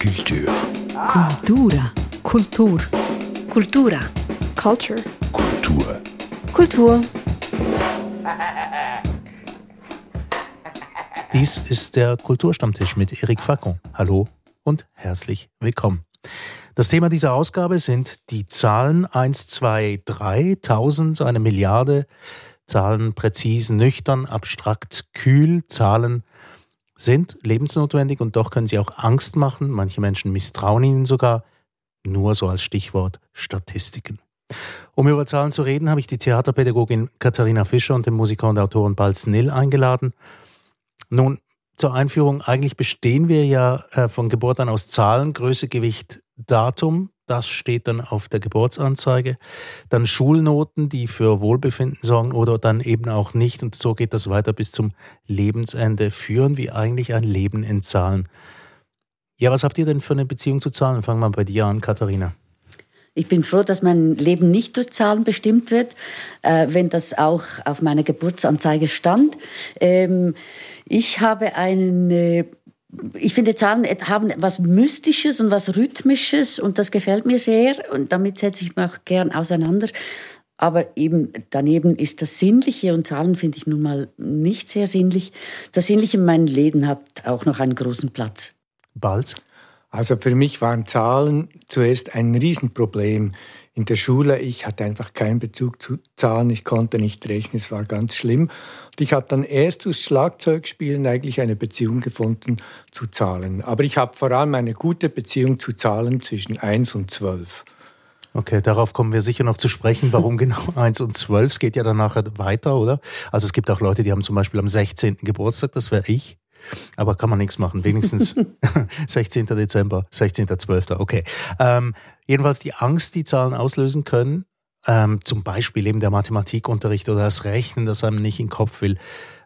Kultur. Kultura. Kultur. Kultura. Culture. Kultur. Kultur. Dies ist der Kulturstammtisch mit Eric Facon. Hallo und herzlich willkommen. Das Thema dieser Ausgabe sind die Zahlen 1, 2, 3, 1000, eine Milliarde, Zahlen präzise, nüchtern, abstrakt, kühl, Zahlen sind lebensnotwendig und doch können sie auch Angst machen. Manche Menschen misstrauen ihnen sogar. Nur so als Stichwort Statistiken. Um über Zahlen zu reden, habe ich die Theaterpädagogin Katharina Fischer und den Musiker und Autoren Balz Nill eingeladen. Nun, zur Einführung, eigentlich bestehen wir ja äh, von Geburt an aus Zahlen, Größe, Gewicht, Datum. Das steht dann auf der Geburtsanzeige. Dann Schulnoten, die für Wohlbefinden sorgen oder dann eben auch nicht. Und so geht das weiter bis zum Lebensende. Führen wir eigentlich ein Leben in Zahlen? Ja, was habt ihr denn für eine Beziehung zu Zahlen? Fangen wir bei dir an, Katharina. Ich bin froh, dass mein Leben nicht durch Zahlen bestimmt wird, äh, wenn das auch auf meiner Geburtsanzeige stand. Ähm, ich habe einen ich finde, Zahlen haben was Mystisches und was Rhythmisches und das gefällt mir sehr und damit setze ich mich auch gern auseinander. Aber eben daneben ist das Sinnliche und Zahlen finde ich nun mal nicht sehr sinnlich. Das Sinnliche in meinem Leben hat auch noch einen großen Platz. Bald? Also für mich waren Zahlen zuerst ein Riesenproblem in der Schule. Ich hatte einfach keinen Bezug zu Zahlen, ich konnte nicht rechnen, es war ganz schlimm. Und ich habe dann erst durch Schlagzeugspielen eigentlich eine Beziehung gefunden zu Zahlen. Aber ich habe vor allem eine gute Beziehung zu Zahlen zwischen 1 und 12. Okay, darauf kommen wir sicher noch zu sprechen, warum genau 1 und 12. Es geht ja dann nachher weiter, oder? Also es gibt auch Leute, die haben zum Beispiel am 16. Geburtstag, das wäre ich. Aber kann man nichts machen. Wenigstens 16. Dezember, 16.12. Okay. Ähm, jedenfalls die Angst, die Zahlen auslösen können, ähm, zum Beispiel eben der Mathematikunterricht oder das Rechnen, das einem nicht in den Kopf will.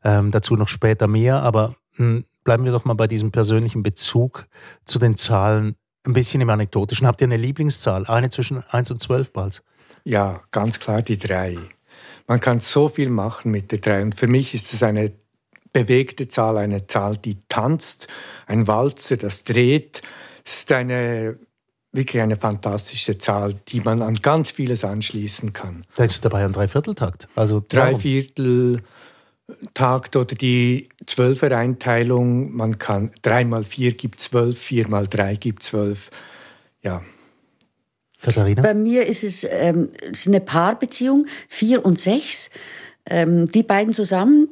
Ähm, dazu noch später mehr. Aber mh, hm, bleiben wir doch mal bei diesem persönlichen Bezug zu den Zahlen. Ein bisschen im Anekdotischen. Habt ihr eine Lieblingszahl? Eine zwischen 1 und 12 bald? Ja, ganz klar die 3. Man kann so viel machen mit der 3. Und für mich ist es eine bewegte Zahl, eine Zahl, die tanzt, ein Walzer, das dreht. Es ist eine wirklich eine fantastische Zahl, die man an ganz vieles anschließen kann. Denkst du dabei an Dreivierteltakt? Also Dreiviertel. Takt oder die Zwölfer-Einteilung, man kann drei mal vier gibt zwölf, vier mal drei gibt zwölf. Ja. Katharina? Bei mir ist es, ähm, es ist eine Paarbeziehung, vier und sechs. Ähm, die beiden zusammen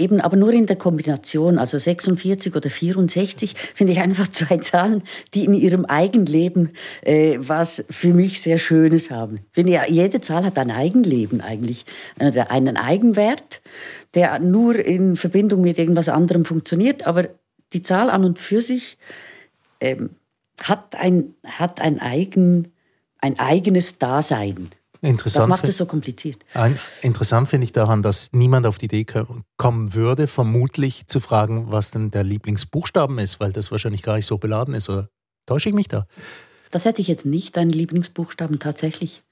Eben aber nur in der Kombination, also 46 oder 64, finde ich einfach zwei Zahlen, die in ihrem Eigenleben äh, was für mich sehr Schönes haben. Finde ja, jede Zahl hat ein Eigenleben eigentlich, äh, einen Eigenwert, der nur in Verbindung mit irgendwas anderem funktioniert, aber die Zahl an und für sich ähm, hat, ein, hat ein, eigen, ein eigenes Dasein. Interessant das macht es so kompliziert. Ein, interessant finde ich daran, dass niemand auf die Idee kommen würde, vermutlich zu fragen, was denn der Lieblingsbuchstaben ist, weil das wahrscheinlich gar nicht so beladen ist. Oder täusche ich mich da? Das hätte ich jetzt nicht, einen Lieblingsbuchstaben tatsächlich.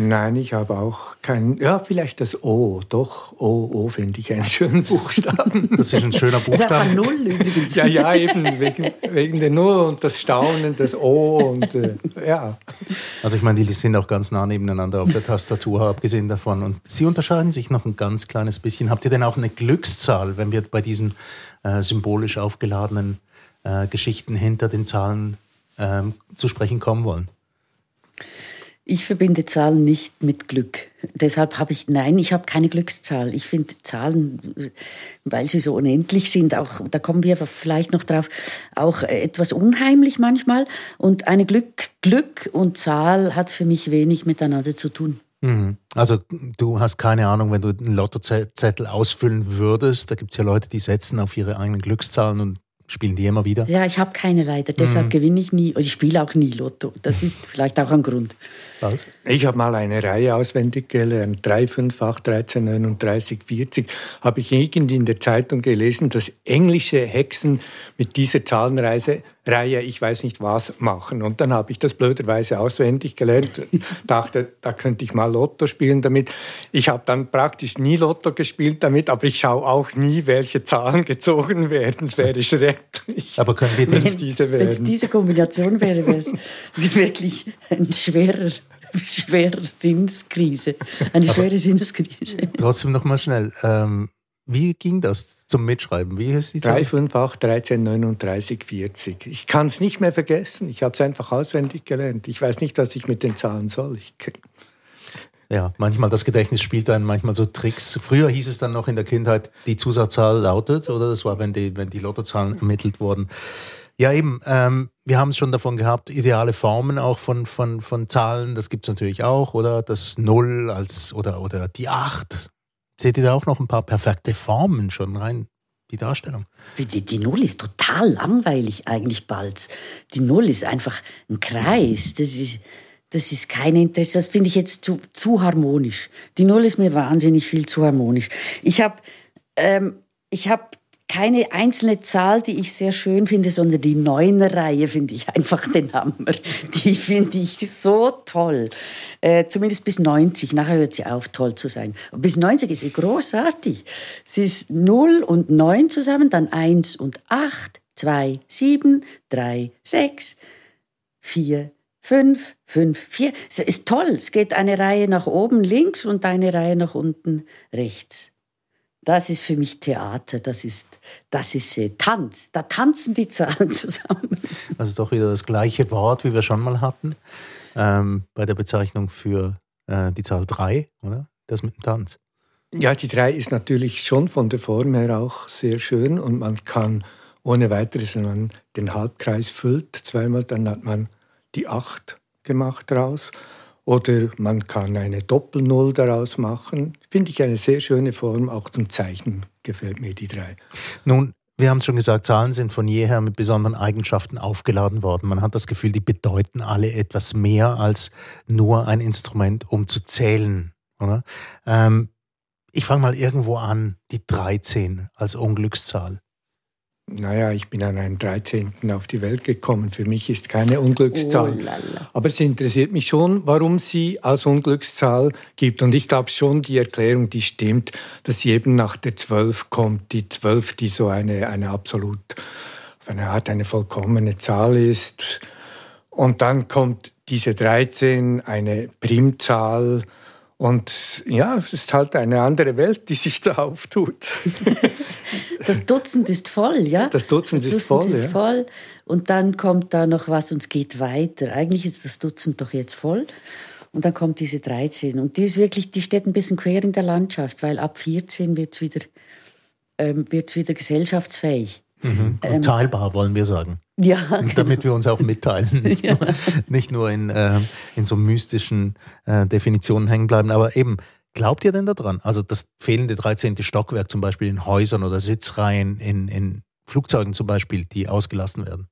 Nein, ich habe auch keinen. Ja, vielleicht das O. Doch, O, O finde ich einen schönen Buchstaben. Das ist ein schöner Buchstabe. Das ist Null übrigens. Ja, ja, eben wegen, wegen der Null und das Staunen, das O und äh, ja. Also ich meine, die sind auch ganz nah nebeneinander auf der Tastatur, abgesehen davon. Und sie unterscheiden sich noch ein ganz kleines bisschen. Habt ihr denn auch eine Glückszahl, wenn wir bei diesen äh, symbolisch aufgeladenen äh, Geschichten hinter den Zahlen ähm, zu sprechen kommen wollen? Ich verbinde Zahlen nicht mit Glück. Deshalb habe ich, nein, ich habe keine Glückszahl. Ich finde Zahlen, weil sie so unendlich sind, auch, da kommen wir vielleicht noch drauf, auch etwas unheimlich manchmal. Und eine Glück, Glück und Zahl hat für mich wenig miteinander zu tun. Mhm. Also du hast keine Ahnung, wenn du einen Lottozettel ausfüllen würdest, da gibt es ja Leute, die setzen auf ihre eigenen Glückszahlen und Spielen die immer wieder? Ja, ich habe keine leider. Deshalb mhm. gewinne ich nie. Also ich spiele auch nie Lotto. Das ist vielleicht auch ein Grund. Was? Ich habe mal eine Reihe auswendig gelernt. 3, 5, 8, 13, 39, 40. Habe ich irgendwie in der Zeitung gelesen, dass englische Hexen mit dieser Zahlenreihe Reihe, ich weiß nicht was, machen. Und dann habe ich das blöderweise auswendig gelernt, dachte, da könnte ich mal Lotto spielen damit. Ich habe dann praktisch nie Lotto gespielt damit, aber ich schaue auch nie, welche Zahlen gezogen werden. Es wäre schrecklich. Aber können wir wenn es diese, diese Kombination wäre, wäre es wirklich ein schwerer schwere Sinnskrise. Eine schwere Sinnskrise. Trotzdem noch mal schnell. Ähm, wie ging das zum Mitschreiben? Wie ist die Zahl? 358 13 39 40. Ich kann es nicht mehr vergessen. Ich habe es einfach auswendig gelernt. Ich weiß nicht, was ich mit den Zahlen soll. Ich ja, manchmal das Gedächtnis spielt dann manchmal so Tricks. Früher hieß es dann noch in der Kindheit, die Zusatzzahl lautet, oder das war, wenn die, wenn die Lottozahlen ermittelt wurden. Ja, eben. Ähm, wir haben es schon davon gehabt, ideale Formen auch von, von, von Zahlen, das gibt es natürlich auch, oder? Das Null als oder, oder die Acht Seht ihr da auch noch ein paar perfekte Formen schon rein? Die Darstellung. Die, die Null ist total langweilig eigentlich bald. Die Null ist einfach ein Kreis. Das ist, das ist kein Interesse. Das finde ich jetzt zu, zu harmonisch. Die Null ist mir wahnsinnig viel zu harmonisch. Ich habe ähm, hab keine einzelne Zahl, die ich sehr schön finde, sondern die Neuner-Reihe finde ich einfach den Hammer. Die finde ich so toll. Äh, zumindest bis 90. Nachher hört sie auf, toll zu sein. Aber bis 90 ist sie großartig. Sie ist 0 und 9 zusammen, dann 1 und 8, 2, 7, 3, 6, 4, 5, 5, 4. Es ist toll. Es geht eine Reihe nach oben links und eine Reihe nach unten rechts. Das ist für mich Theater, das ist, das ist äh, Tanz. Da tanzen die Zahlen zusammen. Also doch wieder das gleiche Wort, wie wir schon mal hatten, ähm, bei der Bezeichnung für äh, die Zahl 3, oder? Das mit dem Tanz. Ja, die 3 ist natürlich schon von der Form her auch sehr schön und man kann ohne weiteres, wenn man den Halbkreis füllt, zweimal, dann hat man die 8 gemacht daraus. Oder man kann eine Doppelnull daraus machen. Finde ich eine sehr schöne Form, auch zum Zeichnen gefällt mir die drei. Nun, wir haben es schon gesagt, Zahlen sind von jeher mit besonderen Eigenschaften aufgeladen worden. Man hat das Gefühl, die bedeuten alle etwas mehr als nur ein Instrument, um zu zählen. Ähm, ich fange mal irgendwo an, die 13 als Unglückszahl. Naja, ich bin an einem 13. auf die Welt gekommen. Für mich ist keine Unglückszahl. Oh, Aber es interessiert mich schon, warum sie als Unglückszahl gibt. Und ich glaube schon, die Erklärung, die stimmt, dass sie eben nach der 12 kommt. Die 12, die so eine, eine absolut, auf eine Art eine vollkommene Zahl ist. Und dann kommt diese 13, eine Primzahl, und ja, es ist halt eine andere Welt, die sich da auftut. Das Dutzend ist voll, ja? Das Dutzend, das Dutzend ist voll, ist ja. voll. Und dann kommt da noch was und es geht weiter. Eigentlich ist das Dutzend doch jetzt voll. Und dann kommt diese 13. Und die ist wirklich, die steht ein bisschen quer in der Landschaft, weil ab 14 wird es wieder, ähm, wieder gesellschaftsfähig. Mhm. Ähm, teilbar, wollen wir sagen. Ja. Genau. Damit wir uns auch mitteilen. Nicht, ja. nur, nicht nur, in, äh, in so mystischen äh, Definitionen hängen bleiben. Aber eben, glaubt ihr denn daran? Also das fehlende 13. Stockwerk zum Beispiel in Häusern oder Sitzreihen in, in Flugzeugen zum Beispiel, die ausgelassen werden?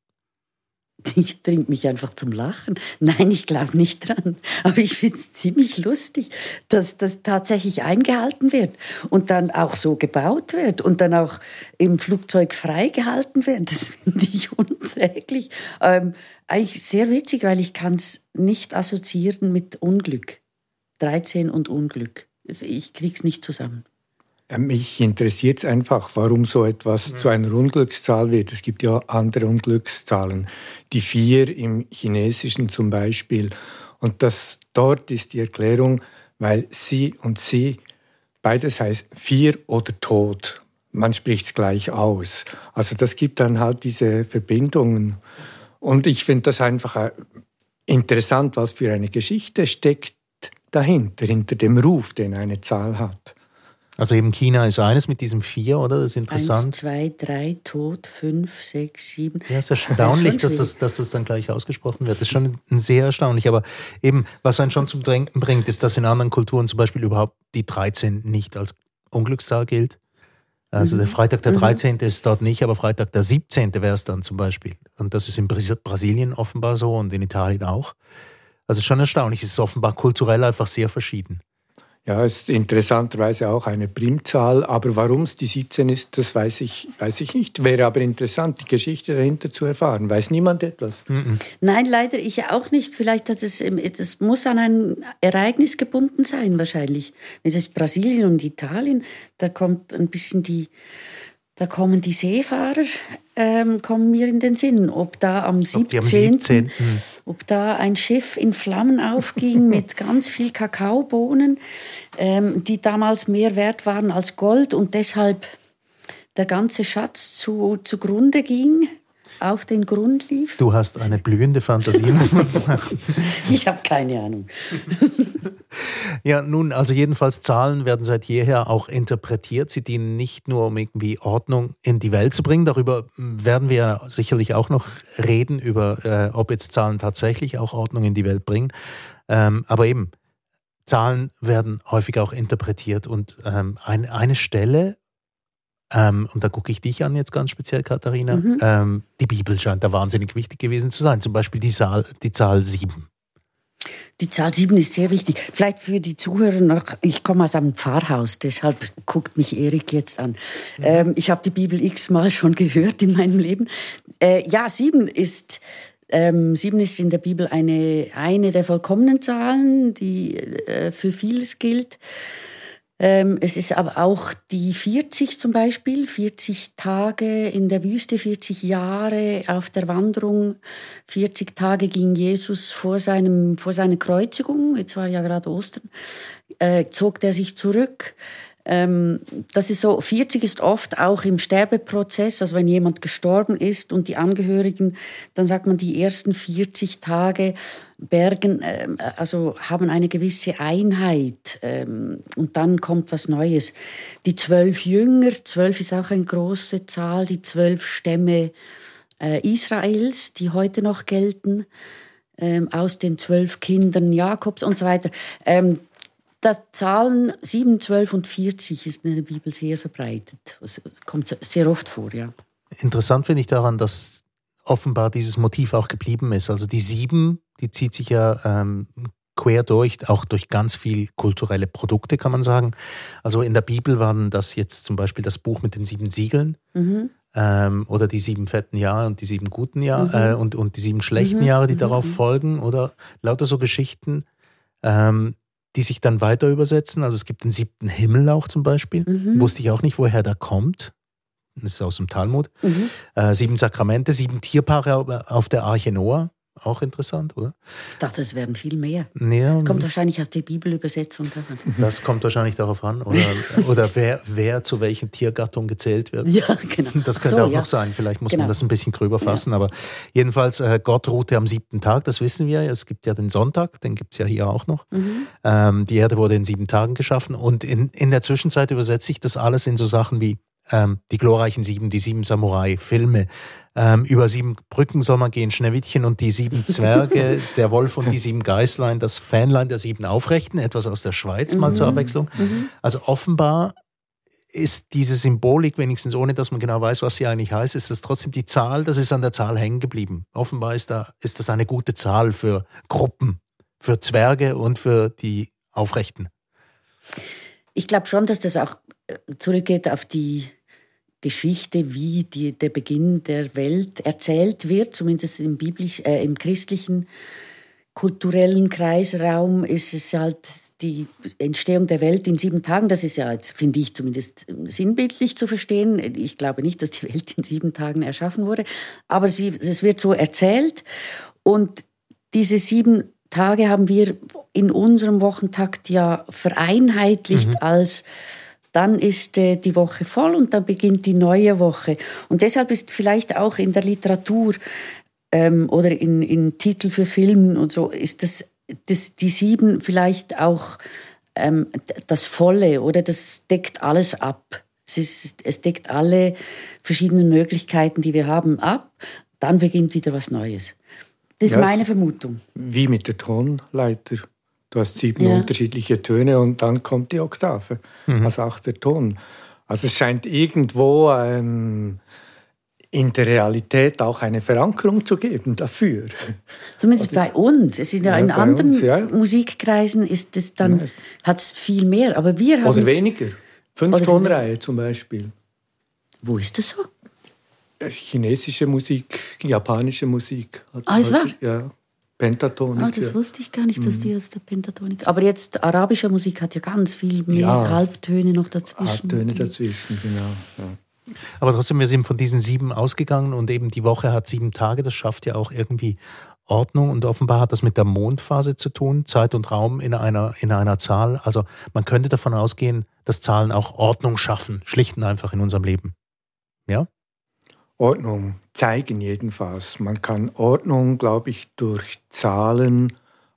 Ich bringt mich einfach zum Lachen. Nein, ich glaube nicht dran. Aber ich finde es ziemlich lustig, dass das tatsächlich eingehalten wird und dann auch so gebaut wird und dann auch im Flugzeug freigehalten wird. Das finde ich unsäglich. Ähm, eigentlich sehr witzig, weil ich kann es nicht assoziieren mit Unglück. 13 und Unglück. Ich krieg's nicht zusammen. Mich interessiert es einfach, warum so etwas ja. zu einer Unglückszahl wird. Es gibt ja andere Unglückszahlen. Die vier im Chinesischen zum Beispiel. Und das dort ist die Erklärung, weil sie und sie, beides heißt vier oder tot. Man spricht es gleich aus. Also das gibt dann halt diese Verbindungen. Und ich finde das einfach äh, interessant, was für eine Geschichte steckt dahinter, hinter dem Ruf, den eine Zahl hat. Also eben China ist eines mit diesem vier, oder? Das ist interessant. Eins, zwei, drei, tot, fünf, sechs, sieben. Ja, ist erstaunlich, dass das, dass das dann gleich ausgesprochen wird. Das ist schon sehr erstaunlich. Aber eben, was einen schon zum Denken bringt, ist, dass in anderen Kulturen zum Beispiel überhaupt die 13 nicht als Unglückszahl gilt. Also mhm. der Freitag der 13. Mhm. ist dort nicht, aber Freitag der 17. wäre es dann zum Beispiel. Und das ist in Brasilien offenbar so und in Italien auch. Also schon erstaunlich. Es ist offenbar kulturell einfach sehr verschieden. Ja, ist interessanterweise auch eine Primzahl, aber warum es die 17 ist, das weiß ich, weiß ich nicht. Wäre aber interessant, die Geschichte dahinter zu erfahren. Weiß niemand etwas? Nein, leider ich auch nicht. Vielleicht hat es, das muss an ein Ereignis gebunden sein, wahrscheinlich. Es ist Brasilien und Italien, da kommt ein bisschen die, da kommen die Seefahrer, ähm, kommen mir in den Sinn, ob da am 17. Ob, am 17. ob da ein Schiff in Flammen aufging mit ganz viel Kakaobohnen, ähm, die damals mehr wert waren als Gold und deshalb der ganze Schatz zu, zugrunde ging auf den Grund lief. Du hast eine blühende Fantasie, muss man sagen. ich habe keine Ahnung. ja, nun, also jedenfalls Zahlen werden seit jeher auch interpretiert. Sie dienen nicht nur, um irgendwie Ordnung in die Welt zu bringen. Darüber werden wir sicherlich auch noch reden, über äh, ob jetzt Zahlen tatsächlich auch Ordnung in die Welt bringen. Ähm, aber eben, Zahlen werden häufig auch interpretiert. Und ähm, ein, eine Stelle, ähm, und da gucke ich dich an jetzt ganz speziell, Katharina. Mhm. Ähm, die Bibel scheint da wahnsinnig wichtig gewesen zu sein. Zum Beispiel die, Zahl, die Zahl 7. Die Zahl 7 ist sehr wichtig. Vielleicht für die Zuhörer noch, ich komme aus einem Pfarrhaus, deshalb guckt mich Erik jetzt an. Mhm. Ähm, ich habe die Bibel x-mal schon gehört in meinem Leben. Äh, ja, 7 ist, ähm, 7 ist in der Bibel eine, eine der vollkommenen Zahlen, die äh, für vieles gilt. Ähm, es ist aber auch die 40 zum Beispiel, 40 Tage in der Wüste, 40 Jahre auf der Wanderung, 40 Tage ging Jesus vor, seinem, vor seiner Kreuzigung, jetzt war ja gerade Ostern, äh, zog er sich zurück. Ähm, das ist so, 40 ist oft auch im Sterbeprozess, also wenn jemand gestorben ist und die Angehörigen, dann sagt man, die ersten 40 Tage bergen, äh, also haben eine gewisse Einheit ähm, und dann kommt was Neues. Die zwölf Jünger, zwölf ist auch eine große Zahl, die zwölf Stämme äh, Israels, die heute noch gelten, ähm, aus den zwölf Kindern Jakobs und so weiter. Da Zahlen 7, 12 und 40 ist in der Bibel sehr verbreitet. Das kommt sehr oft vor, ja. Interessant finde ich daran, dass offenbar dieses Motiv auch geblieben ist. Also die 7, die zieht sich ja ähm, quer durch, auch durch ganz viel kulturelle Produkte, kann man sagen. Also in der Bibel waren das jetzt zum Beispiel das Buch mit den sieben Siegeln. Mhm. Ähm, oder die sieben fetten Jahre und die sieben guten Jahre mhm. äh, und, und die sieben schlechten mhm. Jahre, die mhm. darauf folgen. Oder lauter so Geschichten, ähm, die sich dann weiter übersetzen. Also es gibt den siebten Himmel auch zum Beispiel. Mhm. Wusste ich auch nicht, woher der kommt. Das ist aus dem Talmud. Mhm. Äh, sieben Sakramente, sieben Tierpaare auf der Arche Noah. Auch interessant, oder? Ich dachte, es wären viel mehr. Ja, das kommt wahrscheinlich auf die Bibelübersetzung daran. Das kommt wahrscheinlich darauf an. Oder, oder wer, wer zu welchen Tiergattung gezählt wird. Ja, genau. Das könnte so, auch ja. noch sein. Vielleicht muss genau. man das ein bisschen gröber fassen. Ja. Aber jedenfalls, äh, Gott ruhte am siebten Tag, das wissen wir. Es gibt ja den Sonntag, den gibt es ja hier auch noch. Mhm. Ähm, die Erde wurde in sieben Tagen geschaffen. Und in, in der Zwischenzeit übersetzt sich das alles in so Sachen wie ähm, die glorreichen Sieben, die sieben Samurai-Filme. Ähm, über sieben Brücken soll man gehen, Schneewittchen und die sieben Zwerge, der Wolf und die sieben Geißlein, das Fähnlein der sieben Aufrechten, etwas aus der Schweiz mal mhm. zur Abwechslung. Mhm. Also offenbar ist diese Symbolik, wenigstens ohne dass man genau weiß, was sie eigentlich heißt, ist das trotzdem die Zahl, das ist an der Zahl hängen geblieben. Offenbar ist, da, ist das eine gute Zahl für Gruppen, für Zwerge und für die Aufrechten. Ich glaube schon, dass das auch zurückgeht auf die Geschichte, wie die, der Beginn der Welt erzählt wird, zumindest im, biblisch, äh, im christlichen kulturellen Kreisraum ist es halt die Entstehung der Welt in sieben Tagen. Das ist ja, finde ich zumindest sinnbildlich zu verstehen. Ich glaube nicht, dass die Welt in sieben Tagen erschaffen wurde, aber sie, es wird so erzählt. Und diese sieben Tage haben wir in unserem Wochentakt ja vereinheitlicht mhm. als dann ist äh, die Woche voll und dann beginnt die neue Woche. Und deshalb ist vielleicht auch in der Literatur ähm, oder in, in Titel für Filmen und so, ist das, das die sieben vielleicht auch ähm, das Volle oder das deckt alles ab. Es, ist, es deckt alle verschiedenen Möglichkeiten, die wir haben, ab. Dann beginnt wieder was Neues. Das ist ja, meine Vermutung. Wie mit der Tonleiter. Du hast sieben ja. unterschiedliche Töne und dann kommt die Oktave mhm. als achter Ton. Also es scheint irgendwo ähm, in der Realität auch eine Verankerung zu geben dafür. Zumindest also, bei uns. Es ist ja, ja in anderen uns, ja. Musikkreisen ist es dann, ja. hat es viel mehr. Aber wir haben Oder weniger. Fünf Tonreihe zum Beispiel. Wo ist das so? Äh, chinesische Musik, japanische Musik. Ah, es war? Ja, Pentatonik. Ah, das wusste ich gar nicht, dass die mhm. aus der Pentatonik. Aber jetzt arabische Musik hat ja ganz viel mehr ja, Halbtöne noch dazwischen. Halbtöne dazwischen, genau. Ja. Aber trotzdem, wir sind von diesen sieben ausgegangen und eben die Woche hat sieben Tage. Das schafft ja auch irgendwie Ordnung und offenbar hat das mit der Mondphase zu tun, Zeit und Raum in einer, in einer Zahl. Also man könnte davon ausgehen, dass Zahlen auch Ordnung schaffen, schlicht und einfach in unserem Leben. Ja? Ordnung zeigen jedenfalls. Man kann Ordnung, glaube ich, durch Zahlen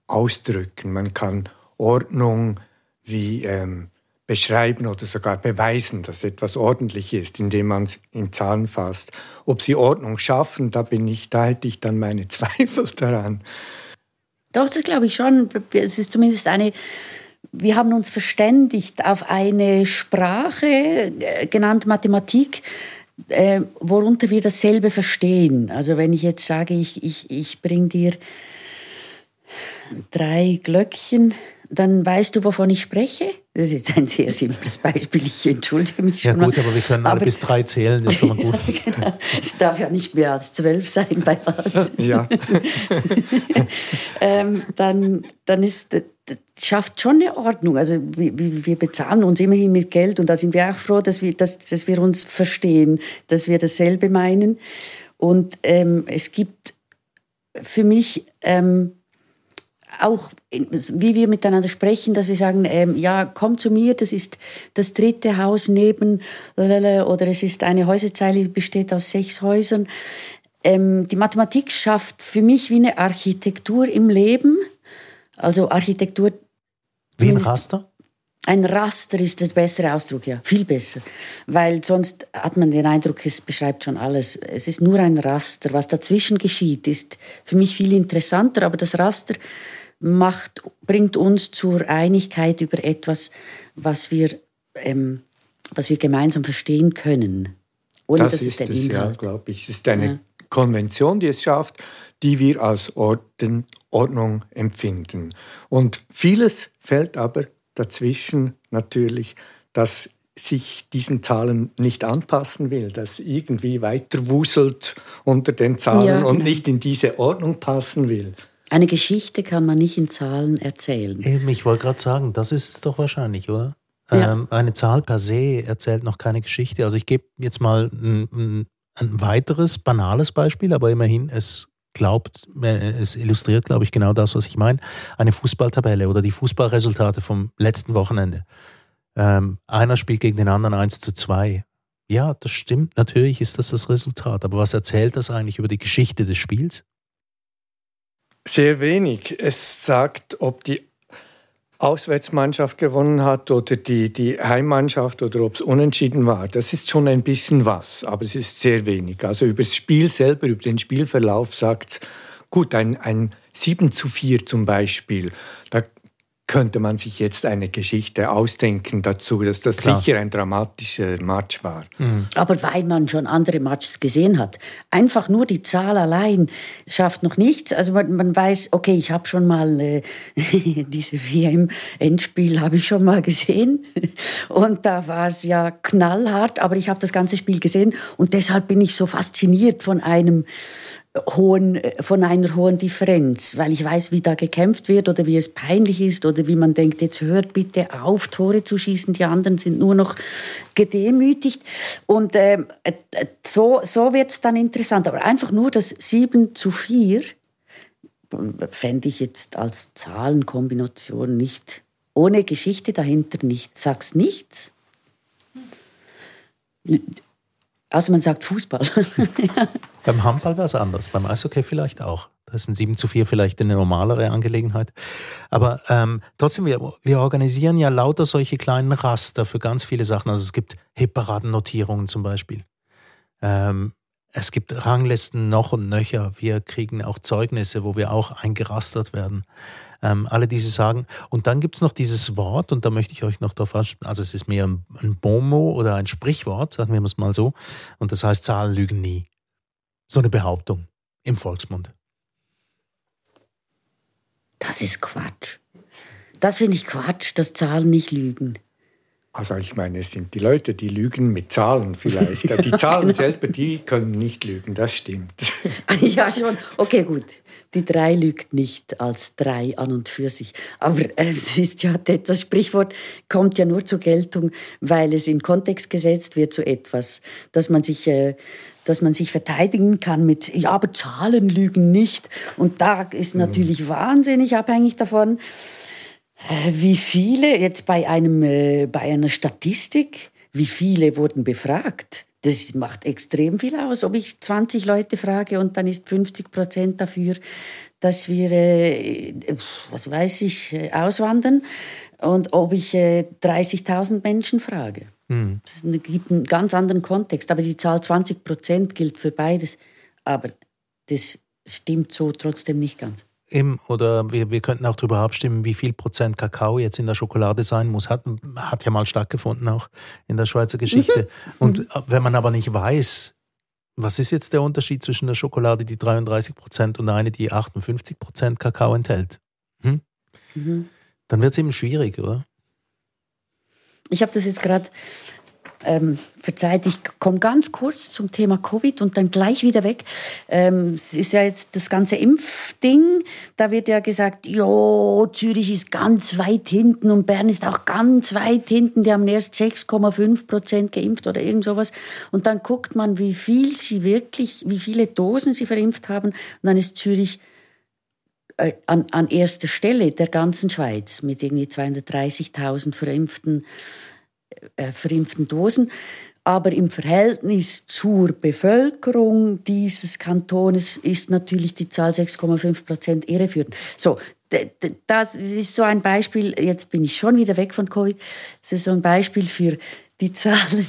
ausdrücken. Man kann Ordnung wie ähm, beschreiben oder sogar beweisen, dass etwas ordentlich ist, indem man es in Zahlen fasst. Ob sie Ordnung schaffen, da bin ich, da hätte ich dann meine Zweifel daran. Doch, das glaube ich schon. Es ist zumindest eine wir haben uns verständigt auf eine Sprache, äh, genannt Mathematik, äh, worunter wir dasselbe verstehen. Also wenn ich jetzt sage, ich, ich, ich bringe dir drei Glöckchen, dann weißt du, wovon ich spreche. Das ist jetzt ein sehr simples Beispiel. Ich entschuldige mich schon. Ja gut, mal. aber wir können alle aber, bis drei zählen, das ist schon mal gut. ja, genau. Es darf ja nicht mehr als zwölf sein bei was. Ja. ähm, dann, dann ist schafft schon eine Ordnung. Also wir, wir, bezahlen uns immerhin mit Geld und da sind wir auch froh, dass wir, dass, dass wir uns verstehen, dass wir dasselbe meinen. Und ähm, es gibt für mich ähm, auch, wie wir miteinander sprechen, dass wir sagen, ähm, ja, komm zu mir, das ist das dritte Haus neben, oder es ist eine Häuserzeile, die besteht aus sechs Häusern. Ähm, die Mathematik schafft für mich wie eine Architektur im Leben, also Architektur. Wie ein Raster? Ein Raster ist der bessere Ausdruck, ja, viel besser. Weil sonst hat man den Eindruck, es beschreibt schon alles. Es ist nur ein Raster. Was dazwischen geschieht, ist für mich viel interessanter, aber das Raster macht, bringt uns zur Einigkeit über etwas, was wir, ähm, was wir gemeinsam verstehen können. Ohne das dass ist es der Inhalt. Ja, glaube ich. Es ist eine ja. Konvention, die es schafft, die wir als Orden, Ordnung empfinden. Und vieles fällt aber dazwischen natürlich, dass sich diesen Zahlen nicht anpassen will, dass irgendwie weiter wuselt unter den Zahlen ja, genau. und nicht in diese Ordnung passen will. Eine Geschichte kann man nicht in Zahlen erzählen. Eben, ich wollte gerade sagen, das ist es doch wahrscheinlich, oder? Ja. Ähm, eine Zahl per se erzählt noch keine Geschichte. Also ich gebe jetzt mal ein, ein, ein, weiteres banales Beispiel, aber immerhin, es glaubt, äh, es illustriert, glaube ich, genau das, was ich meine. Eine Fußballtabelle oder die Fußballresultate vom letzten Wochenende. Ähm, einer spielt gegen den anderen 1 zu 2. Ja, das stimmt, natürlich ist das das Resultat. Aber was erzählt das eigentlich über die Geschichte des Spiels? Sehr wenig. Es sagt, ob die Auswärtsmannschaft gewonnen hat oder die, die Heimmannschaft oder ob es unentschieden war. Das ist schon ein bisschen was, aber es ist sehr wenig. Also über das Spiel selber, über den Spielverlauf sagt gut, ein, ein 7 zu 4 zum Beispiel, da könnte man sich jetzt eine Geschichte ausdenken dazu, dass das Klar. sicher ein dramatischer Match war. Mhm. Aber weil man schon andere Matches gesehen hat. Einfach nur die Zahl allein schafft noch nichts. Also man, man weiß, okay, ich habe schon mal äh, diese WM-Endspiel habe ich schon mal gesehen und da war es ja knallhart, aber ich habe das ganze Spiel gesehen und deshalb bin ich so fasziniert von einem hohen, von einer hohen Differenz, weil ich weiß, wie da gekämpft wird oder wie es peinlich ist oder wie man denkt, jetzt hört bitte auf, Tore zu schießen, die anderen sind nur noch gedemütigt. Und ähm, äh, so, so wird es dann interessant. Aber einfach nur das 7 zu 4 fände ich jetzt als Zahlenkombination nicht, ohne Geschichte dahinter nicht, sag's nichts. Also man sagt Fußball. Beim Handball wäre es anders, beim Eishockey vielleicht auch. Da ist ein 7 zu 4 vielleicht eine normalere Angelegenheit. Aber ähm, trotzdem, wir, wir organisieren ja lauter solche kleinen Raster für ganz viele Sachen. Also es gibt Hitparadennotierungen zum Beispiel. Ähm, es gibt Ranglisten noch und nöcher. Wir kriegen auch Zeugnisse, wo wir auch eingerastert werden. Ähm, alle diese sagen. Und dann gibt es noch dieses Wort, und da möchte ich euch noch darauf ansprechen, also es ist mehr ein, ein Bomo oder ein Sprichwort, sagen wir es mal so. Und das heißt, Zahlen lügen nie. So eine Behauptung im Volksmund. Das ist Quatsch. Das finde ich Quatsch, dass Zahlen nicht lügen. Also ich meine, es sind die Leute, die lügen mit Zahlen vielleicht. Die Zahlen genau. selber, die können nicht lügen, das stimmt. ja, schon. Okay, gut. Die drei lügt nicht als drei an und für sich. Aber äh, es ist ja, das Sprichwort kommt ja nur zur Geltung, weil es in Kontext gesetzt wird zu etwas, dass man sich, äh, dass man sich verteidigen kann mit, ja, aber Zahlen lügen nicht. Und da ist mhm. natürlich mhm. wahnsinnig abhängig davon, wie viele jetzt bei, einem, äh, bei einer Statistik, wie viele wurden befragt? Das macht extrem viel aus. Ob ich 20 Leute frage und dann ist 50 Prozent dafür, dass wir, äh, was weiß ich, auswandern und ob ich 30.000 Menschen frage. Mhm. Das gibt einen ganz anderen Kontext. Aber die Zahl 20 Prozent gilt für beides. Aber das stimmt so trotzdem nicht ganz im, oder wir, wir könnten auch darüber abstimmen, wie viel Prozent Kakao jetzt in der Schokolade sein muss. Hat, hat ja mal stattgefunden auch in der Schweizer Geschichte. Und wenn man aber nicht weiß, was ist jetzt der Unterschied zwischen der Schokolade, die 33 Prozent und eine, die 58 Prozent Kakao enthält, hm? mhm. dann wird es eben schwierig, oder? Ich habe das jetzt gerade ähm, verzeiht, ich komme ganz kurz zum Thema Covid und dann gleich wieder weg. Ähm, es ist ja jetzt das ganze Impfding. Da wird ja gesagt, jo, Zürich ist ganz weit hinten und Bern ist auch ganz weit hinten. Die haben erst 6,5 Prozent geimpft oder irgend sowas. Und dann guckt man, wie viel sie wirklich, wie viele Dosen sie verimpft haben. Und dann ist Zürich äh, an, an erster Stelle der ganzen Schweiz mit irgendwie 230.000 verimpften äh, verimpften Dosen. Aber im Verhältnis zur Bevölkerung dieses Kantones ist natürlich die Zahl 6,5 Prozent irreführend. So, das ist so ein Beispiel, jetzt bin ich schon wieder weg von Covid, das ist so ein Beispiel für die Zahlen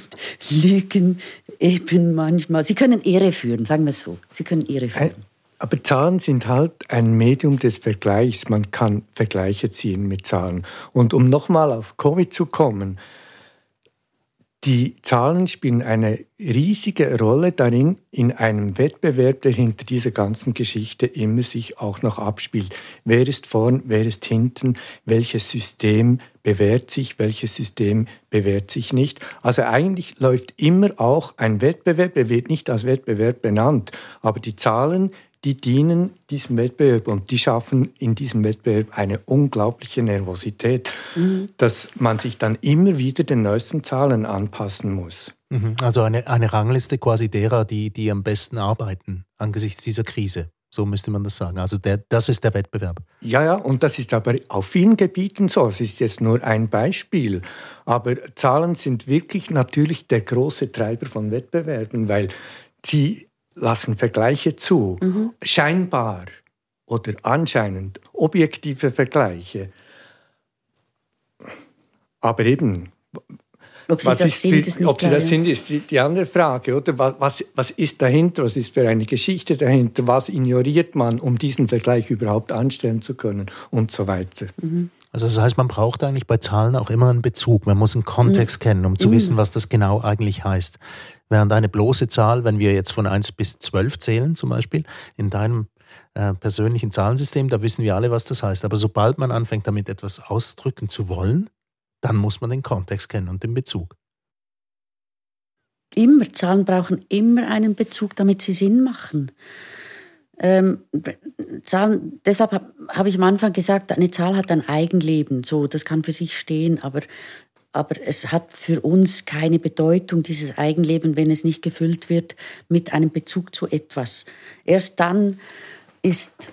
lügen eben manchmal. Sie können Ehre sagen wir es so. Sie können Ehre führen. Aber Zahlen sind halt ein Medium des Vergleichs. Man kann Vergleiche ziehen mit Zahlen. Und um nochmal auf Covid zu kommen, die Zahlen spielen eine riesige Rolle darin, in einem Wettbewerb, der hinter dieser ganzen Geschichte immer sich auch noch abspielt. Wer ist vorn, wer ist hinten, welches System bewährt sich, welches System bewährt sich nicht. Also eigentlich läuft immer auch ein Wettbewerb, der wird nicht als Wettbewerb benannt, aber die Zahlen die dienen diesem Wettbewerb und die schaffen in diesem Wettbewerb eine unglaubliche Nervosität, mhm. dass man sich dann immer wieder den neuesten Zahlen anpassen muss. Mhm. Also eine, eine Rangliste quasi derer, die, die am besten arbeiten angesichts dieser Krise. So müsste man das sagen. Also der, das ist der Wettbewerb. Ja, ja, und das ist aber auf vielen Gebieten so. Es ist jetzt nur ein Beispiel. Aber Zahlen sind wirklich natürlich der große Treiber von Wettbewerben, weil sie lassen Vergleiche zu, mhm. scheinbar oder anscheinend objektive Vergleiche. Aber eben, ob sie was das sind, ist Ob sie das sind, ist die, die, andere Frage, oder? Was, was ist dahinter? Was ist für eine Geschichte dahinter? Was ignoriert man, um diesen Vergleich überhaupt anstellen zu können? Und so weiter. Mhm. Also das heißt, man braucht eigentlich bei Zahlen auch immer einen Bezug. Man muss einen Kontext mhm. kennen, um zu mhm. wissen, was das genau eigentlich heißt. Während eine bloße Zahl, wenn wir jetzt von 1 bis 12 zählen zum Beispiel, in deinem äh, persönlichen Zahlensystem, da wissen wir alle, was das heißt. Aber sobald man anfängt, damit etwas ausdrücken zu wollen, dann muss man den Kontext kennen und den Bezug. Immer, Zahlen brauchen immer einen Bezug, damit sie Sinn machen. Ähm, Zahlen, deshalb habe hab ich am Anfang gesagt, eine Zahl hat ein Eigenleben, so, das kann für sich stehen, aber, aber es hat für uns keine Bedeutung, dieses Eigenleben, wenn es nicht gefüllt wird mit einem Bezug zu etwas. Erst dann ist,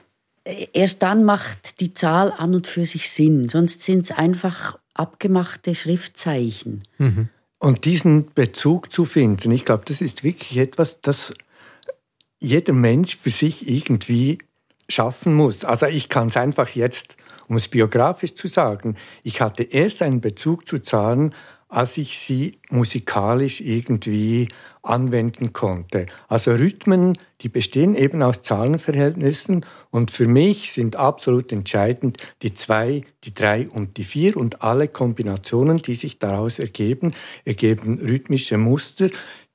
erst dann macht die Zahl an und für sich Sinn, sonst sind es einfach abgemachte Schriftzeichen. Mhm. Und diesen Bezug zu finden, ich glaube, das ist wirklich etwas, das jeder Mensch für sich irgendwie schaffen muss. Also ich kann es einfach jetzt, um es biografisch zu sagen, ich hatte erst einen Bezug zu Zahlen, als ich sie musikalisch irgendwie anwenden konnte. Also Rhythmen, die bestehen eben aus Zahlenverhältnissen und für mich sind absolut entscheidend die zwei, die drei und die vier und alle Kombinationen, die sich daraus ergeben, ergeben rhythmische Muster,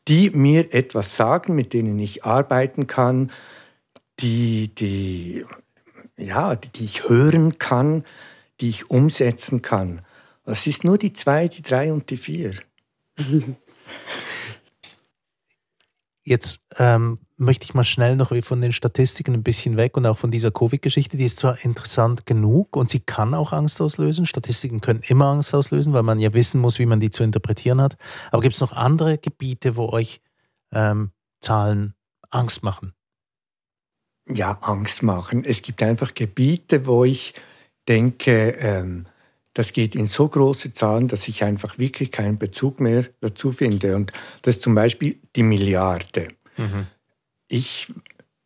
die mir etwas sagen, mit denen ich arbeiten kann, die, die, ja, die, ich hören kann, die ich umsetzen kann. Es ist nur die zwei, die drei und die vier. Jetzt ähm, möchte ich mal schnell noch von den Statistiken ein bisschen weg und auch von dieser Covid-Geschichte. Die ist zwar interessant genug und sie kann auch Angst auslösen. Statistiken können immer Angst auslösen, weil man ja wissen muss, wie man die zu interpretieren hat. Aber gibt es noch andere Gebiete, wo euch ähm, Zahlen Angst machen? Ja, Angst machen. Es gibt einfach Gebiete, wo ich denke, ähm, das geht in so große Zahlen, dass ich einfach wirklich keinen Bezug mehr dazu finde. Und das ist zum Beispiel die Milliarde. Mhm. Ich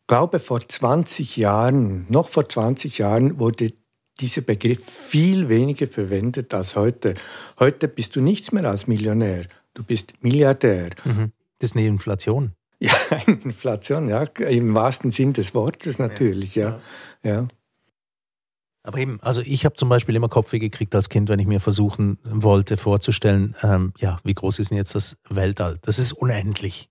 glaube, vor 20 Jahren, noch vor 20 Jahren, wurde dieser Begriff viel weniger verwendet als heute. Heute bist du nichts mehr als Millionär, du bist Milliardär. Mhm. Das ist eine Inflation. Ja, Inflation, ja, im wahrsten Sinn des Wortes natürlich, ja. ja. ja. Aber eben, also ich habe zum Beispiel immer Kopfweh gekriegt als Kind, wenn ich mir versuchen wollte vorzustellen, ähm, ja, wie groß ist denn jetzt das Weltall? Das ist unendlich.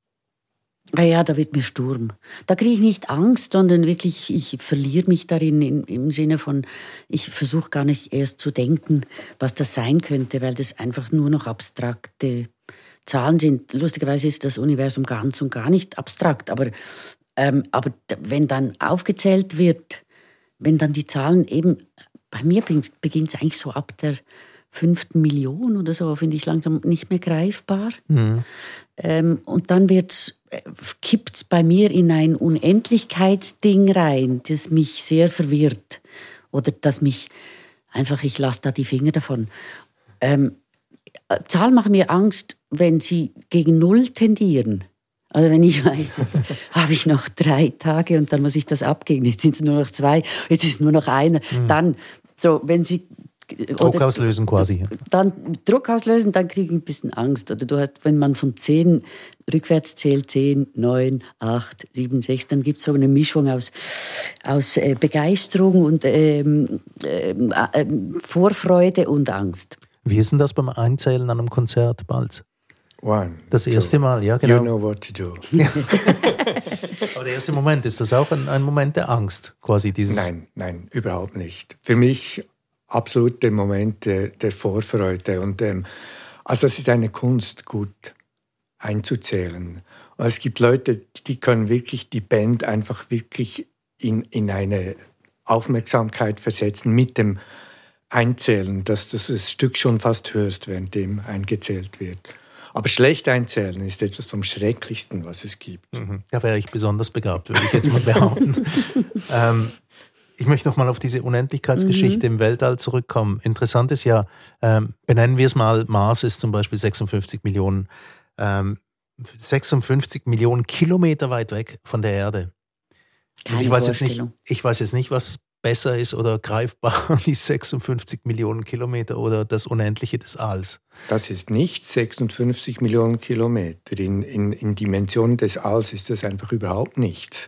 Ja, da wird mir Sturm. Da kriege ich nicht Angst, sondern wirklich, ich verliere mich darin in, im Sinne von, ich versuche gar nicht erst zu denken, was das sein könnte, weil das einfach nur noch abstrakte Zahlen sind. Lustigerweise ist das Universum ganz und gar nicht abstrakt, aber, ähm, aber wenn dann aufgezählt wird, wenn dann die Zahlen eben, bei mir beginnt es eigentlich so ab der fünften Million oder so, finde ich langsam nicht mehr greifbar. Mhm. Ähm, und dann wird's, äh, kippt es bei mir in ein Unendlichkeitsding rein, das mich sehr verwirrt. Oder das mich einfach, ich lasse da die Finger davon. Ähm, Zahlen machen mir Angst, wenn sie gegen Null tendieren. Also wenn ich weiß, jetzt habe ich noch drei Tage und dann muss ich das abgeben. Jetzt sind es nur noch zwei, jetzt ist nur noch einer. Mhm. Dann, so, wenn sie Druck auslösen quasi. Dann Druck auslösen, dann kriege ich ein bisschen Angst. Oder du hast, wenn man von zehn rückwärts zählt, zehn, neun, acht, sieben, sechs, dann gibt es so eine Mischung aus, aus äh, Begeisterung und ähm, ähm, äh, Vorfreude und Angst. Wie ist denn das beim Einzählen an einem Konzert bald? One, das erste two. Mal, ja, genau. You know what to do. Aber der erste Moment, ist das auch ein, ein Moment der Angst, quasi dieses? Nein, nein, überhaupt nicht. Für mich absolut Moment der, der Vorfreude. Und, ähm, also es ist eine Kunst, gut einzuzählen. Und es gibt Leute, die können wirklich die Band einfach wirklich in, in eine Aufmerksamkeit versetzen mit dem Einzählen, dass du das Stück schon fast hörst, während dem eingezählt wird. Aber schlecht einzählen ist etwas vom Schrecklichsten, was es gibt. Mhm. Da wäre ich besonders begabt, würde ich jetzt mal behaupten. ähm, ich möchte noch mal auf diese Unendlichkeitsgeschichte mhm. im Weltall zurückkommen. Interessant ist ja, ähm, benennen wir es mal, Mars ist zum Beispiel 56 Millionen, ähm, 56 Millionen Kilometer weit weg von der Erde. Keine ich weiß, jetzt nicht, ich weiß jetzt nicht, was besser ist oder greifbar, die 56 Millionen Kilometer oder das Unendliche des Alls. Das ist nicht 56 Millionen Kilometer. In, in, in Dimensionen des Alls ist das einfach überhaupt nichts.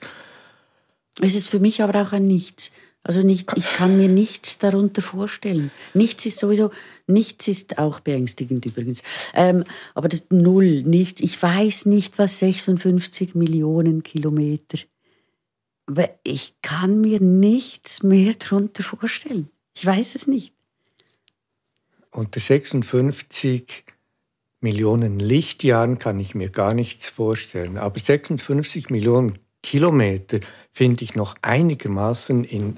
Es ist für mich aber auch ein Nichts. Also nichts, ich kann mir nichts darunter vorstellen. Nichts ist sowieso, nichts ist auch beängstigend übrigens. Ähm, aber das Null, nichts. Ich weiß nicht, was 56 Millionen Kilometer ich kann mir nichts mehr darunter vorstellen. Ich weiß es nicht. Unter 56 Millionen Lichtjahren kann ich mir gar nichts vorstellen. Aber 56 Millionen Kilometer finde ich noch einigermaßen in,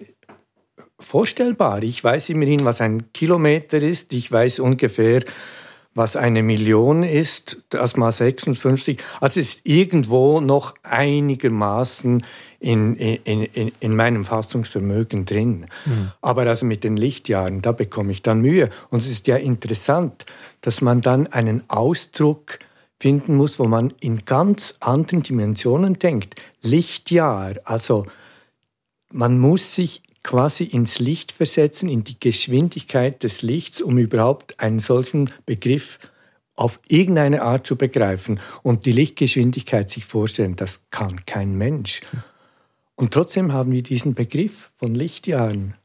vorstellbar. Ich weiß immerhin, was ein Kilometer ist. Ich weiß ungefähr, was eine Million ist, das mal 56. Also ist irgendwo noch einigermaßen in, in, in, in meinem Fassungsvermögen drin. Mhm. Aber also mit den Lichtjahren, da bekomme ich dann Mühe. Und es ist ja interessant, dass man dann einen Ausdruck finden muss, wo man in ganz anderen Dimensionen denkt. Lichtjahr, also man muss sich quasi ins Licht versetzen, in die Geschwindigkeit des Lichts, um überhaupt einen solchen Begriff auf irgendeine Art zu begreifen und die Lichtgeschwindigkeit sich vorstellen, das kann kein Mensch. Und trotzdem haben wir diesen Begriff von Lichtjahren.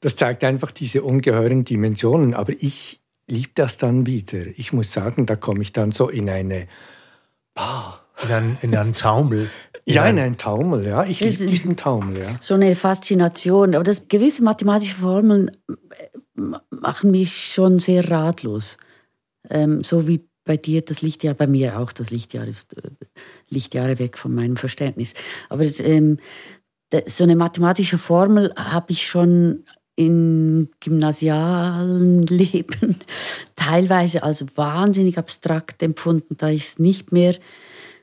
Das zeigt einfach diese ungeheuren Dimensionen. Aber ich liebe das dann wieder. Ich muss sagen, da komme ich dann so in eine In einen, in einen Taumel. In ja, in einen Taumel, ja. Ich liebe diesen Taumel, ja. So eine Faszination. Aber das, gewisse mathematische Formeln äh, machen mich schon sehr ratlos. Ähm, so wie bei dir das Lichtjahr, bei mir auch. Das Lichtjahr ist äh, Lichtjahre weg von meinem Verständnis. Aber das, ähm, so eine mathematische Formel habe ich schon im gymnasialen Leben teilweise als wahnsinnig abstrakt empfunden, da ich es nicht mehr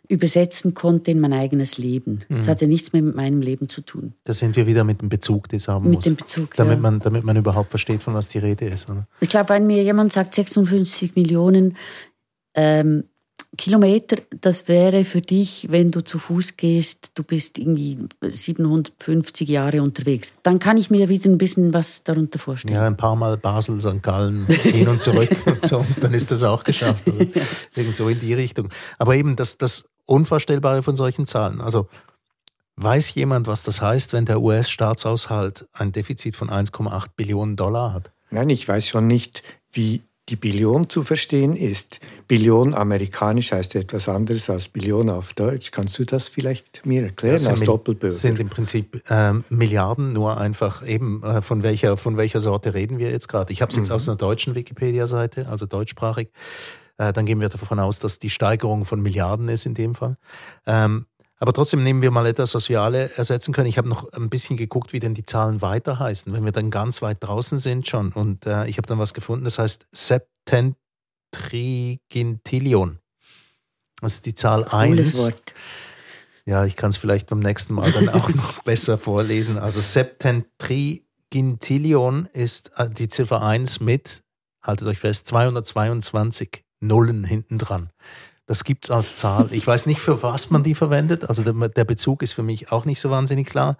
übersetzen konnte in mein eigenes Leben. Es mhm. hatte nichts mehr mit meinem Leben zu tun. Da sind wir wieder mit dem Bezug, das haben mit muss. Dem Bezug, damit, ja. man, damit man überhaupt versteht, von was die Rede ist. Oder? Ich glaube, wenn mir jemand sagt 56 Millionen, ähm, Kilometer, das wäre für dich, wenn du zu Fuß gehst, du bist irgendwie 750 Jahre unterwegs. Dann kann ich mir wieder ein bisschen was darunter vorstellen. Ja, ein paar Mal Basel, St. Gallen, hin und zurück und so, dann ist das auch geschafft. Ja. Irgend so in die Richtung. Aber eben das, das Unvorstellbare von solchen Zahlen. Also weiß jemand, was das heißt, wenn der US-Staatshaushalt ein Defizit von 1,8 Billionen Dollar hat? Nein, ich weiß schon nicht, wie die Billion zu verstehen ist. Billion amerikanisch heißt etwas anderes als Billion auf Deutsch. Kannst du das vielleicht mir erklären das als Doppelbürger? sind im Prinzip äh, Milliarden, nur einfach eben äh, von welcher von welcher Sorte reden wir jetzt gerade. Ich habe es jetzt mhm. aus einer deutschen Wikipedia-Seite, also deutschsprachig. Äh, dann gehen wir davon aus, dass die Steigerung von Milliarden ist in dem Fall. Ähm, aber trotzdem nehmen wir mal etwas, was wir alle ersetzen können. Ich habe noch ein bisschen geguckt, wie denn die Zahlen weiter heißen, wenn wir dann ganz weit draußen sind schon. Und äh, ich habe dann was gefunden, das heißt Septentrigintillion. Das ist die Zahl Cooles 1. Wort. Ja, ich kann es vielleicht beim nächsten Mal dann auch noch besser vorlesen. Also Septentrigintillion ist äh, die Ziffer 1 mit, haltet euch fest, 222 Nullen hinten dran. Das gibt es als Zahl. Ich weiß nicht, für was man die verwendet. Also der, der Bezug ist für mich auch nicht so wahnsinnig klar.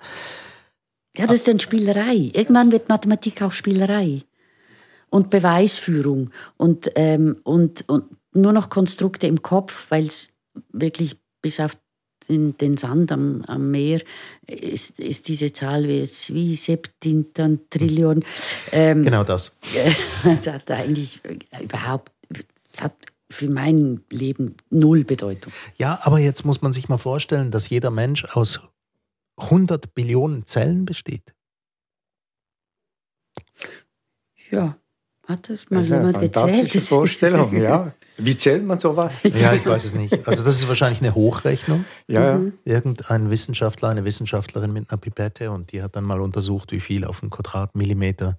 Ja, das ist dann Spielerei. Irgendwann wird Mathematik auch Spielerei und Beweisführung und, ähm, und, und nur noch Konstrukte im Kopf, weil es wirklich bis auf den, den Sand am, am Meer ist, ist diese Zahl wie, wie Septintan Trillion. Ähm, genau das. das hat eigentlich überhaupt, es hat für mein Leben null Bedeutung. Ja, aber jetzt muss man sich mal vorstellen, dass jeder Mensch aus 100 Billionen Zellen besteht. Ja, hat das mal das jemand eine fantastische erzählt? Vorstellung, ja. Wie zählt man sowas? Ja, ich weiß es nicht. Also das ist wahrscheinlich eine Hochrechnung. Ja, mhm. Irgendein Wissenschaftler, eine Wissenschaftlerin mit einer Pipette und die hat dann mal untersucht, wie viel auf einen Quadratmillimeter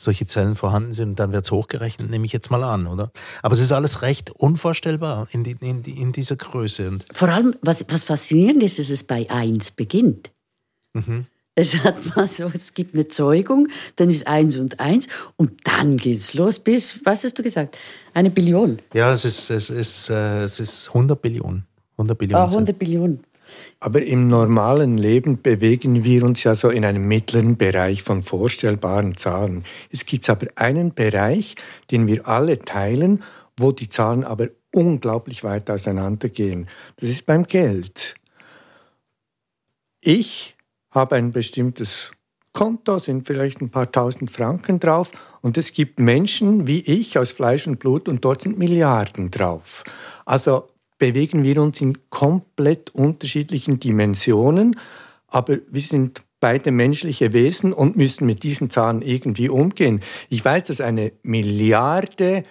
solche Zellen vorhanden sind und dann wird es hochgerechnet, nehme ich jetzt mal an, oder? Aber es ist alles recht unvorstellbar in, die, in, die, in dieser Größe. Und Vor allem, was, was faszinierend ist, ist, dass es bei 1 beginnt. Mhm. Es hat mal so, es gibt eine Zeugung, dann ist 1 und 1 und dann geht es los bis, was hast du gesagt, eine Billion. Ja, es ist, es ist, äh, es ist 100 Billionen. 100 Billionen. Ah, 100 Billionen. Aber im normalen Leben bewegen wir uns ja so in einem mittleren Bereich von vorstellbaren Zahlen. Es gibt aber einen Bereich, den wir alle teilen, wo die Zahlen aber unglaublich weit auseinandergehen. Das ist beim Geld. Ich habe ein bestimmtes Konto, sind vielleicht ein paar tausend Franken drauf und es gibt Menschen wie ich aus Fleisch und Blut und dort sind Milliarden drauf. Also bewegen wir uns in komplett unterschiedlichen Dimensionen, aber wir sind beide menschliche Wesen und müssen mit diesen Zahlen irgendwie umgehen. Ich weiß, dass eine Milliarde,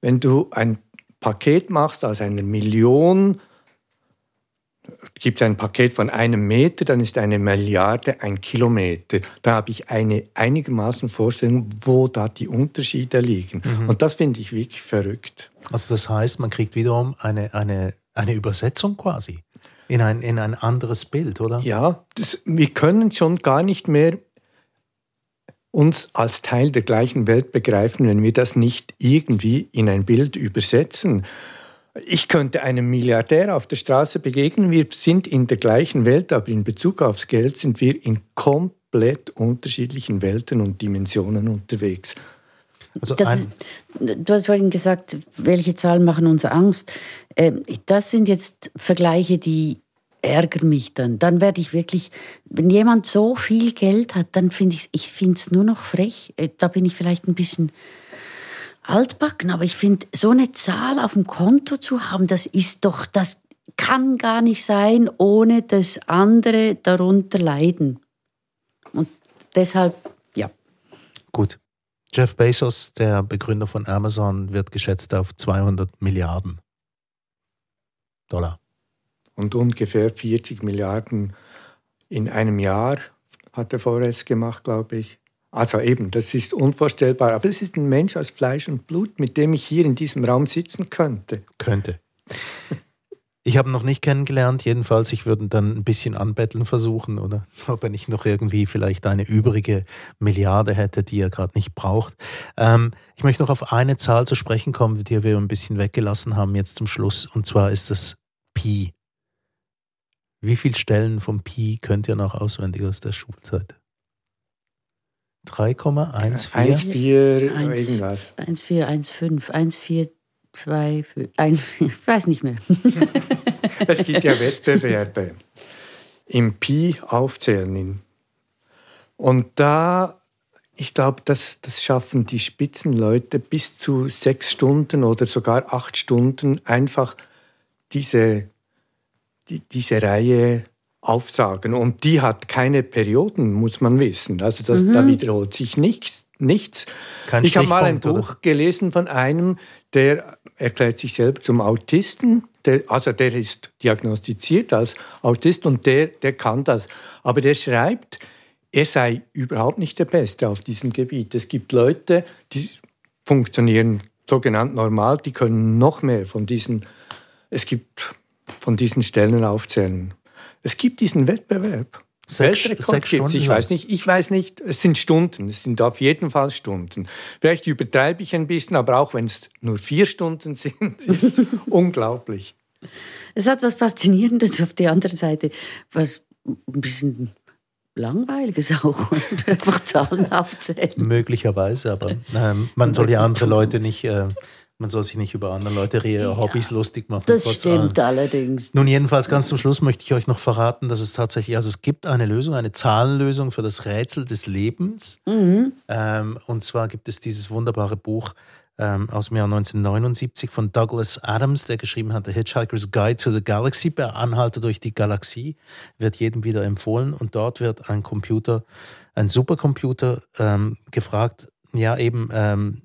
wenn du ein Paket machst aus einer Million, gibt es ein Paket von einem Meter, dann ist eine Milliarde ein Kilometer. Da habe ich eine einigermaßen Vorstellung, wo da die Unterschiede liegen. Mhm. Und das finde ich wirklich verrückt. Also das heißt, man kriegt wiederum eine, eine, eine Übersetzung quasi in ein, in ein anderes Bild, oder? Ja, das, wir können schon gar nicht mehr uns als Teil der gleichen Welt begreifen, wenn wir das nicht irgendwie in ein Bild übersetzen. Ich könnte einem Milliardär auf der Straße begegnen, wir sind in der gleichen Welt, aber in Bezug aufs Geld sind wir in komplett unterschiedlichen Welten und Dimensionen unterwegs. Also das, du hast vorhin gesagt, welche Zahlen machen uns Angst. Ähm, das sind jetzt Vergleiche, die ärgern mich dann. Dann werde ich wirklich, wenn jemand so viel Geld hat, dann finde ich, ich finde es nur noch frech. Äh, da bin ich vielleicht ein bisschen altbacken, aber ich finde, so eine Zahl auf dem Konto zu haben, das ist doch, das, kann gar nicht sein, ohne dass andere darunter leiden. Und deshalb, ja. Gut. Jeff Bezos, der Begründer von Amazon, wird geschätzt auf 200 Milliarden Dollar. Und ungefähr 40 Milliarden in einem Jahr hat er vorerst gemacht, glaube ich. Also eben, das ist unvorstellbar. Aber es ist ein Mensch aus Fleisch und Blut, mit dem ich hier in diesem Raum sitzen könnte. Könnte. Ich habe ihn noch nicht kennengelernt, jedenfalls. Ich würde dann ein bisschen anbetteln versuchen, oder ob er nicht noch irgendwie vielleicht eine übrige Milliarde hätte, die er gerade nicht braucht. Ähm, ich möchte noch auf eine Zahl zu sprechen kommen, die wir ein bisschen weggelassen haben jetzt zum Schluss, und zwar ist das Pi. Wie viele Stellen vom Pi könnt ihr noch auswendig aus der Schulzeit? 3,14? 1,4 irgendwas. 1,4, 1,5, 1,4 zwei, fünf, eins, ich weiß nicht mehr. es gibt ja Wettbewerbe im Pi aufzählen. Und da, ich glaube, das, das schaffen die Spitzenleute bis zu sechs Stunden oder sogar acht Stunden einfach diese, die, diese Reihe aufsagen. Und die hat keine Perioden, muss man wissen. Also das, mhm. da wiederholt sich nichts. nichts. Kein ich habe mal ein Buch oder? gelesen von einem, der erklärt sich selber zum Autisten. Der, also der ist diagnostiziert als Autist und der, der kann das. Aber der schreibt, er sei überhaupt nicht der Beste auf diesem Gebiet. Es gibt Leute, die funktionieren sogenannt normal, die können noch mehr von diesen, es gibt von diesen Stellen aufzählen. Es gibt diesen Wettbewerb. Sechs, sechs Stunden ich weiß nicht, ich weiß nicht, es sind Stunden, es sind auf jeden Fall Stunden. Vielleicht übertreibe ich ein bisschen, aber auch wenn es nur vier Stunden sind, ist es unglaublich. Es hat was Faszinierendes auf der anderen Seite, was ein bisschen Langweiliges auch, einfach Zahlen aufzählen. Möglicherweise, aber ähm, man soll ja andere Leute nicht äh, man soll sich nicht über andere Leute ihre ja, Hobbys lustig machen. Das stimmt allem. allerdings. Nun, jedenfalls ganz zum Schluss möchte ich euch noch verraten, dass es tatsächlich, also es gibt eine Lösung, eine Zahlenlösung für das Rätsel des Lebens. Mhm. Ähm, und zwar gibt es dieses wunderbare Buch ähm, aus dem Jahr 1979 von Douglas Adams, der geschrieben hat, The Hitchhiker's Guide to the Galaxy, per Anhalter durch die Galaxie, wird jedem wieder empfohlen. Und dort wird ein Computer, ein Supercomputer ähm, gefragt, ja eben, ähm,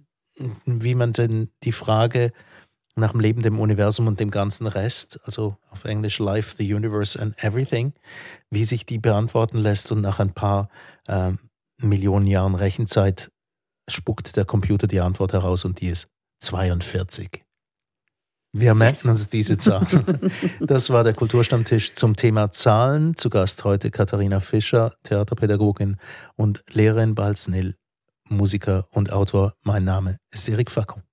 wie man denn die Frage nach dem Leben, dem Universum und dem ganzen Rest, also auf Englisch Life, the Universe and Everything, wie sich die beantworten lässt und nach ein paar äh, Millionen Jahren Rechenzeit spuckt der Computer die Antwort heraus und die ist 42. Wir yes. merken uns diese Zahl. Das war der Kulturstammtisch zum Thema Zahlen. Zu Gast heute Katharina Fischer, Theaterpädagogin und Lehrerin Balznil Musiker und Autor. Mein Name ist Erik Fackung.